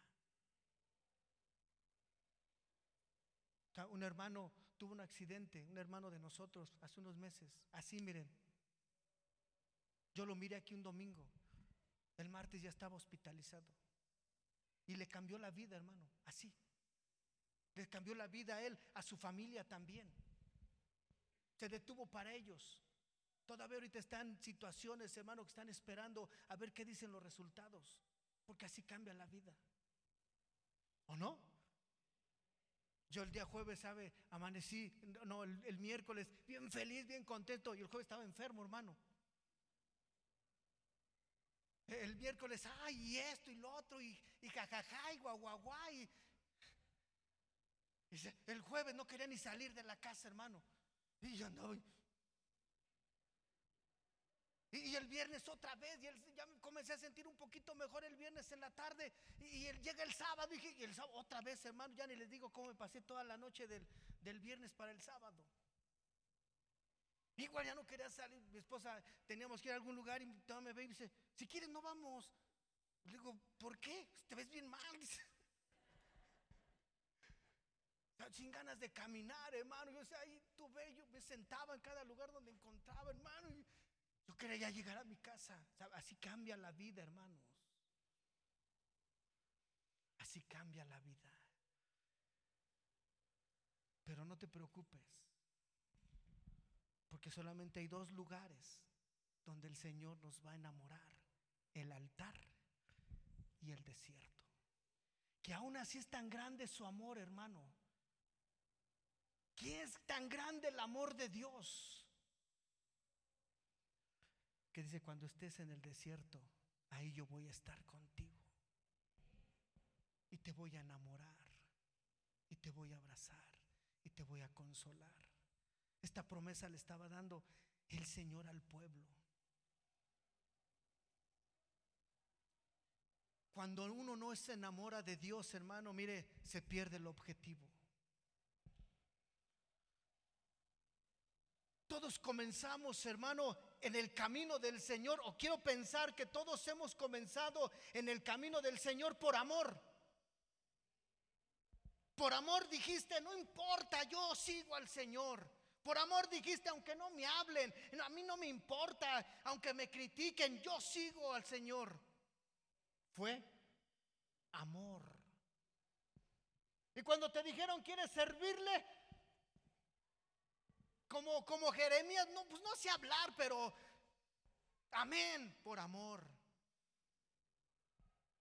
Un hermano tuvo un accidente, un hermano de nosotros, hace unos meses. Así, miren. Yo lo miré aquí un domingo. El martes ya estaba hospitalizado. Y le cambió la vida, hermano. Así. Le cambió la vida a él, a su familia también. Se detuvo para ellos. Todavía ahorita están situaciones, hermano, que están esperando a ver qué dicen los resultados. Porque así cambia la vida. ¿O no? Yo el día jueves, ¿sabe? Amanecí, no, el, miércoles, bien feliz, bien contento, y el jueves estaba enfermo, hermano. El miércoles, ay, y esto y lo otro, y, y jajaja, y guaguaguá, y, el jueves no quería ni salir de la casa, hermano. Y yo andaba, y, el viernes otra vez, y ya comencé a sentir un poquito mejor el viernes en la tarde. Y, llega el sábado, y, y el sábado otra vez, hermano, ya ni les digo cómo me pasé toda la noche del, del viernes para el sábado. Igual ya no quería salir, mi esposa teníamos que ir a algún lugar y me ve y dice, si quieres no vamos. Le digo, ¿por qué? Te ves bien mal. Sin ganas de caminar, hermano. Yo sea, ahí tuve, yo me sentaba en cada lugar donde encontraba, hermano. Y, yo quería ya llegar a mi casa. Así cambia la vida, hermanos. Así cambia la vida. Pero no te preocupes, porque solamente hay dos lugares donde el Señor nos va a enamorar, el altar y el desierto. Que aún así es tan grande su amor, hermano. Que es tan grande el amor de Dios que dice, cuando estés en el desierto, ahí yo voy a estar contigo. Y te voy a enamorar, y te voy a abrazar, y te voy a consolar. Esta promesa le estaba dando el Señor al pueblo. Cuando uno no se enamora de Dios, hermano, mire, se pierde el objetivo. Todos comenzamos, hermano, en el camino del Señor, o quiero pensar que todos hemos comenzado en el camino del Señor por amor. Por amor dijiste, no importa, yo sigo al Señor. Por amor dijiste, aunque no me hablen, a mí no me importa, aunque me critiquen, yo sigo al Señor. Fue amor. Y cuando te dijeron, ¿quieres servirle? Como, como Jeremías, no, pues no sé hablar, pero amén, por amor.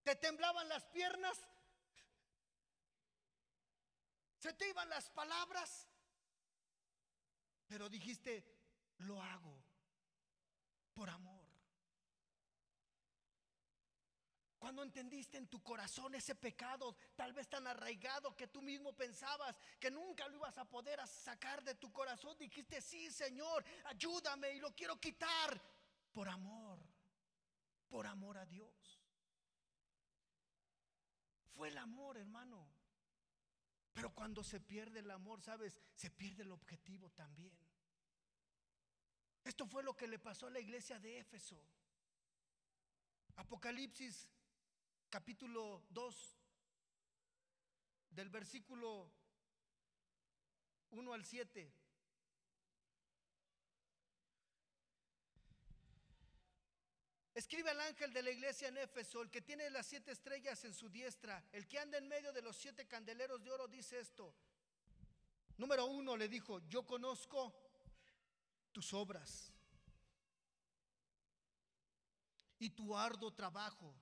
¿Te temblaban las piernas? ¿Se te iban las palabras? Pero dijiste, lo hago por amor. Cuando entendiste en tu corazón ese pecado, tal vez tan arraigado que tú mismo pensabas que nunca lo ibas a poder sacar de tu corazón, dijiste, sí, Señor, ayúdame y lo quiero quitar por amor, por amor a Dios. Fue el amor, hermano. Pero cuando se pierde el amor, sabes, se pierde el objetivo también. Esto fue lo que le pasó a la iglesia de Éfeso. Apocalipsis capítulo 2, del versículo 1 al 7. Escribe al ángel de la iglesia en Éfeso, el que tiene las siete estrellas en su diestra, el que anda en medio de los siete candeleros de oro, dice esto. Número uno le dijo, yo conozco tus obras y tu arduo trabajo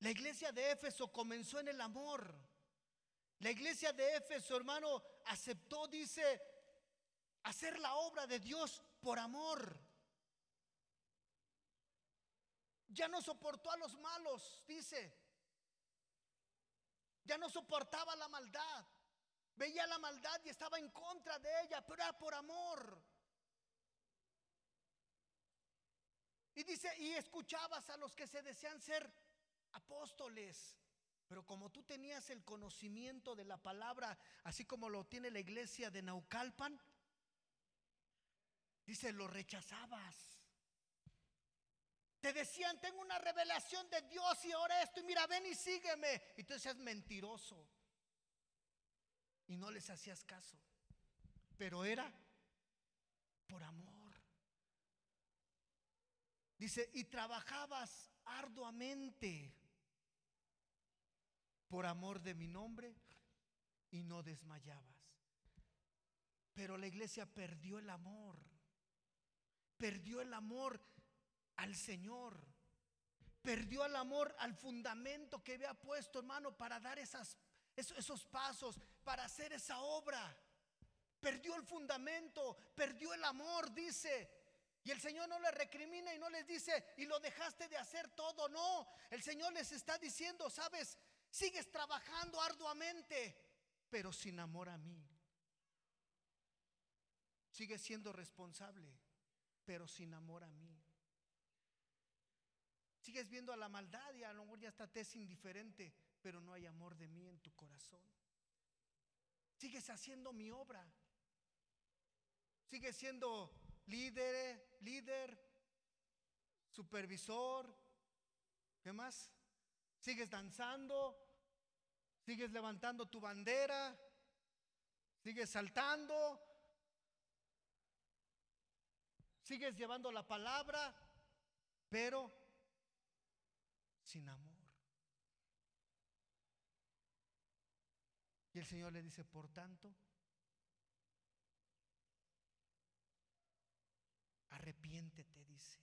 La iglesia de Éfeso comenzó en el amor. La iglesia de Éfeso, hermano, aceptó, dice, hacer la obra de Dios por amor. Ya no soportó a los malos, dice. Ya no soportaba la maldad. Veía la maldad y estaba en contra de ella, pero era por amor. Y dice, y escuchabas a los que se desean ser apóstoles. Pero como tú tenías el conocimiento de la palabra, así como lo tiene la iglesia de Naucalpan, dice, lo rechazabas. Te decían, tengo una revelación de Dios y ahora esto, y mira, ven y sígueme. Y tú decías, mentiroso. Y no les hacías caso. Pero era por amor. Dice, y trabajabas arduamente por amor de mi nombre y no desmayabas. Pero la iglesia perdió el amor. Perdió el amor al Señor. Perdió el amor al fundamento que había puesto, hermano, para dar esas, esos, esos pasos, para hacer esa obra. Perdió el fundamento, perdió el amor, dice. Y el Señor no le recrimina y no les dice, y lo dejaste de hacer todo. No, el Señor les está diciendo, sabes, sigues trabajando arduamente, pero sin amor a mí. Sigues siendo responsable, pero sin amor a mí. Sigues viendo a la maldad y a lo mejor ya está te es indiferente, pero no hay amor de mí en tu corazón. Sigues haciendo mi obra. Sigues siendo líder, líder, supervisor, ¿qué más? Sigues danzando, sigues levantando tu bandera, sigues saltando, sigues llevando la palabra, pero sin amor. Y el Señor le dice, por tanto, Arrepiéntete, dice.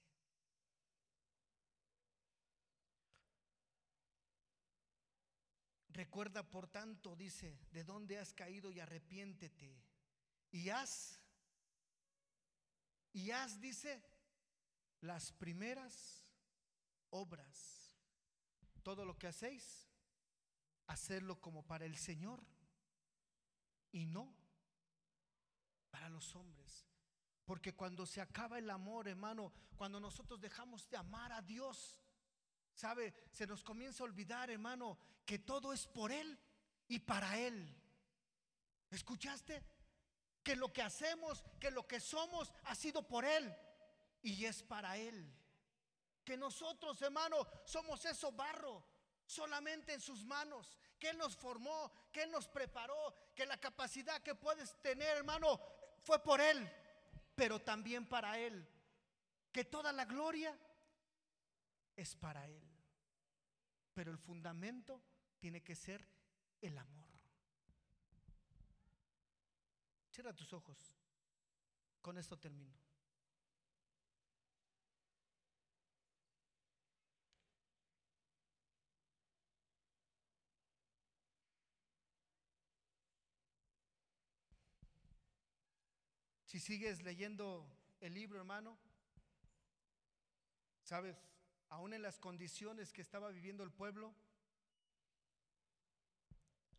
Recuerda, por tanto, dice, de dónde has caído y arrepiéntete. Y haz, y haz, dice, las primeras obras. Todo lo que hacéis, hacerlo como para el Señor y no para los hombres. Porque cuando se acaba el amor, hermano, cuando nosotros dejamos de amar a Dios, ¿sabe? Se nos comienza a olvidar, hermano, que todo es por Él y para Él. ¿Escuchaste? Que lo que hacemos, que lo que somos ha sido por Él y es para Él. Que nosotros, hermano, somos eso barro solamente en sus manos, que Él nos formó, que Él nos preparó, que la capacidad que puedes tener, hermano, fue por Él, pero también para Él. Que toda la gloria es para Él. Pero el fundamento tiene que ser el amor. Cierra tus ojos. Con esto termino. Si sigues leyendo el libro, hermano, sabes, aún en las condiciones que estaba viviendo el pueblo,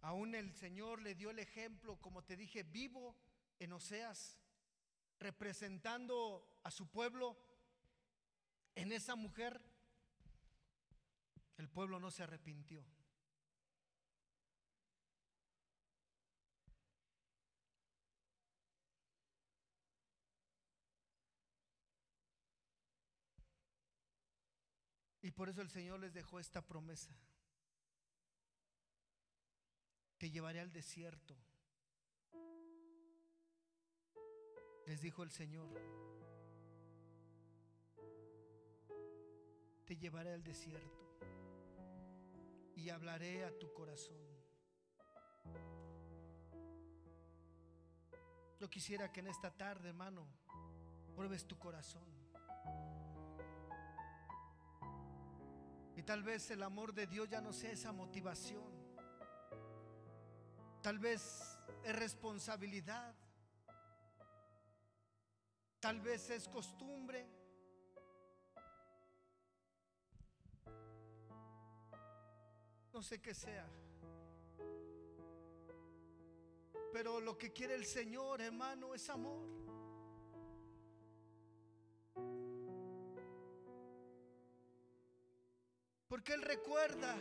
aún el Señor le dio el ejemplo, como te dije, vivo en Oseas, representando a su pueblo en esa mujer, el pueblo no se arrepintió. Y por eso el Señor les dejó esta promesa. Te llevaré al desierto. Les dijo el Señor. Te llevaré al desierto y hablaré a tu corazón. Yo quisiera que en esta tarde, hermano, pruebes tu corazón. Tal vez el amor de Dios ya no sea esa motivación. Tal vez es responsabilidad. Tal vez es costumbre. No sé qué sea. Pero lo que quiere el Señor, hermano, es amor. Porque Él recuerda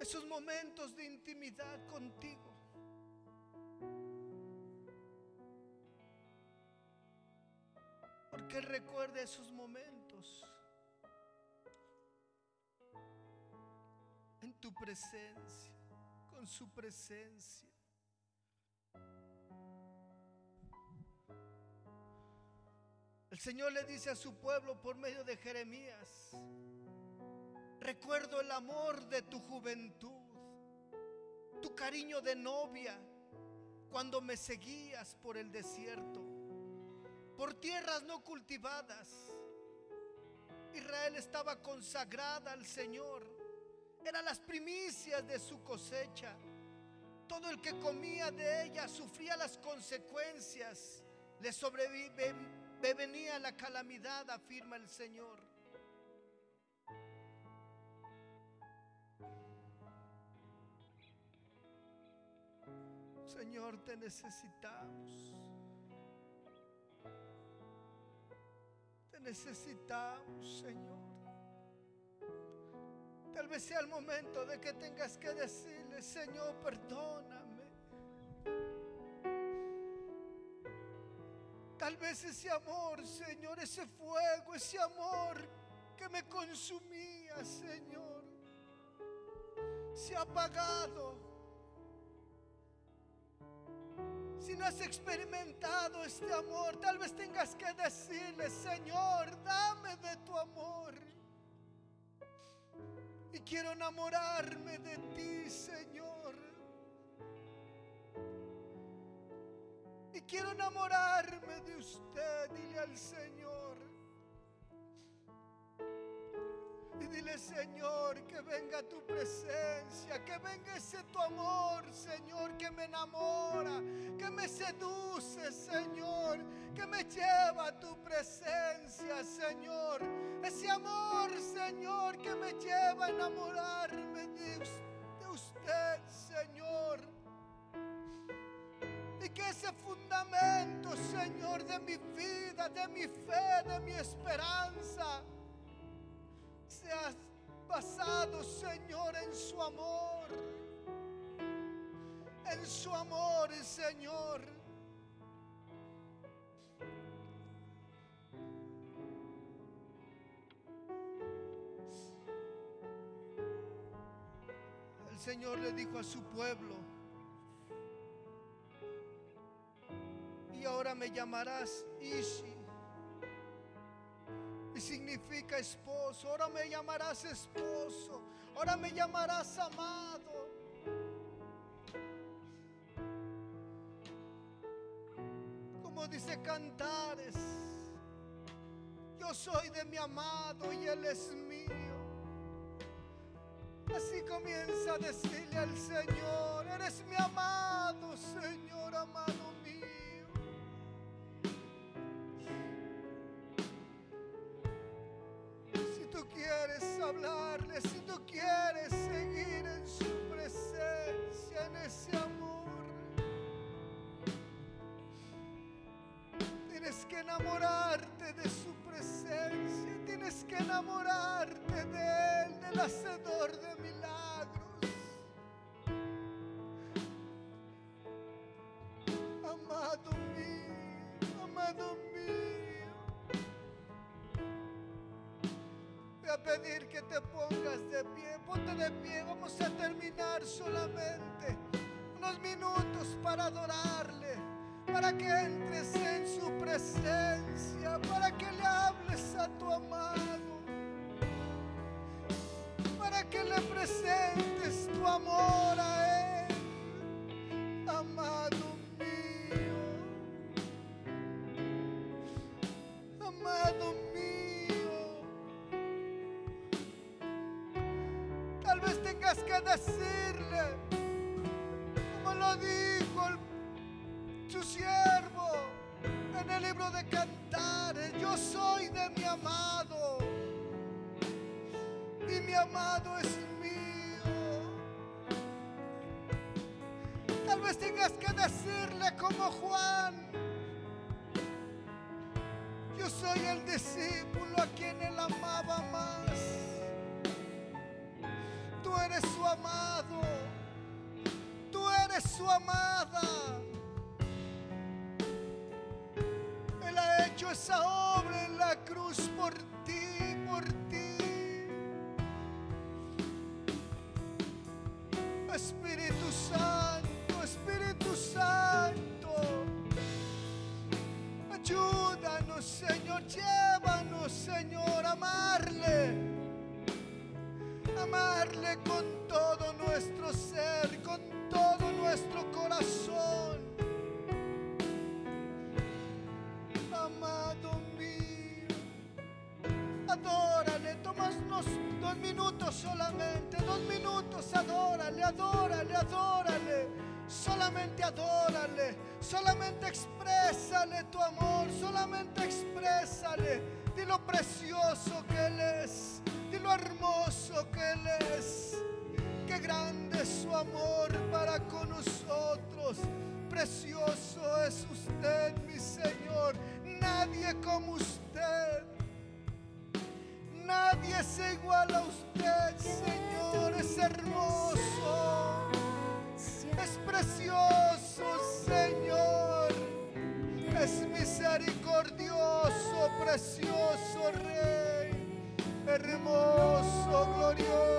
esos momentos de intimidad contigo. Porque Él recuerda esos momentos en tu presencia, con su presencia. El Señor le dice a su pueblo por medio de Jeremías, recuerdo el amor de tu juventud, tu cariño de novia, cuando me seguías por el desierto, por tierras no cultivadas. Israel estaba consagrada al Señor, eran las primicias de su cosecha. Todo el que comía de ella sufría las consecuencias, le sobrevive me venía la calamidad, afirma el Señor. Señor, te necesitamos. Te necesitamos, Señor. Tal vez sea el momento de que tengas que decirle, Señor, perdona. Tal vez ese amor, Señor, ese fuego, ese amor que me consumía, Señor, se ha apagado. Si no has experimentado este amor, tal vez tengas que decirle, Señor, dame de tu amor. Y quiero enamorarme de ti, Señor. Quiero enamorarme de usted. Dile al Señor. Y dile Señor, que venga tu presencia, que venga ese tu amor, Señor, que me enamora, que me seduce, Señor, que me lleva a tu presencia, Señor. Ese amor, Señor, que me lleva a enamorarme de usted, Señor. Que ese fundamento, Señor, de mi vida, de mi fe, de mi esperanza, seas basado, Señor, en su amor. En su amor, Señor. El Señor le dijo a su pueblo, llamarás Ishi significa esposo. Ahora me llamarás esposo. Ahora me llamarás amado. Como dice Cantares, yo soy de mi amado y él es mío. Así comienza a decirle al Señor, eres mi amado, Señor si tú quieres seguir en su presencia, en ese amor, tienes que enamorarte de su presencia, tienes que enamorarte de Él, del Hacedor de pedir que te pongas de pie. Ponte de pie. Vamos a terminar solamente unos minutos para adorarle. Para que entres en su presencia. Para que le hables a tu amado. Para que le presentes tu amor a decirle, como lo dijo su siervo en el libro de Cantares, yo soy de mi amado y mi amado es mío. Tal vez tengas que decirle como Juan, yo soy el discípulo a quien él amaba más tú eres su amado, tú eres su amada. Él ha hecho esa obra en la cruz por ti, por ti. Espíritu Santo, Espíritu Santo, ayúdanos Señor, llévanos Señor, a amarle amarle con todo nuestro ser, con todo nuestro corazón. Amado mío, adórale, tomasnos dos minutos solamente, dos minutos, adórale, adórale, adórale. Solamente adórale, solamente exprésale tu amor, solamente exprésale de lo precioso que Él es y lo hermoso que Él es. Qué grande es su amor para con nosotros. Precioso es usted, mi Señor. Nadie como usted. Nadie se iguala a usted, Señor. Es hermoso. Es precioso, Señor. Es misericordioso, precioso Rey hermoso, glorioso,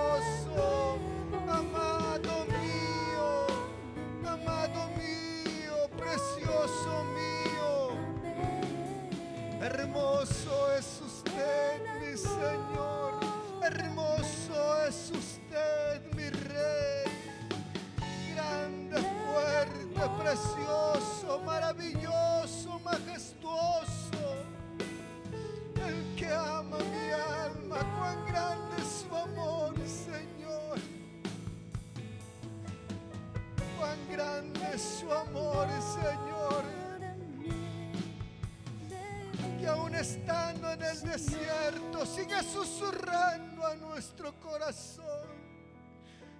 sigue susurrando a nuestro corazón.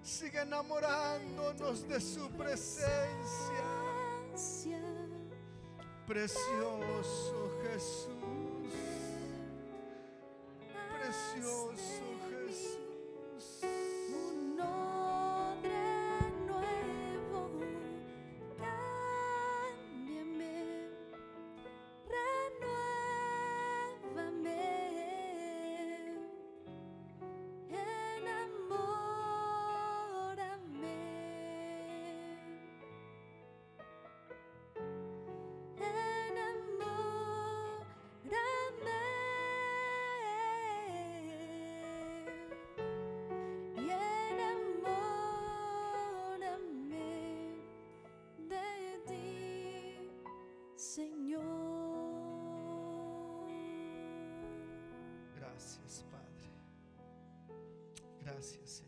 Sigue enamorándonos de su presencia. Precioso Jesús. Gracias.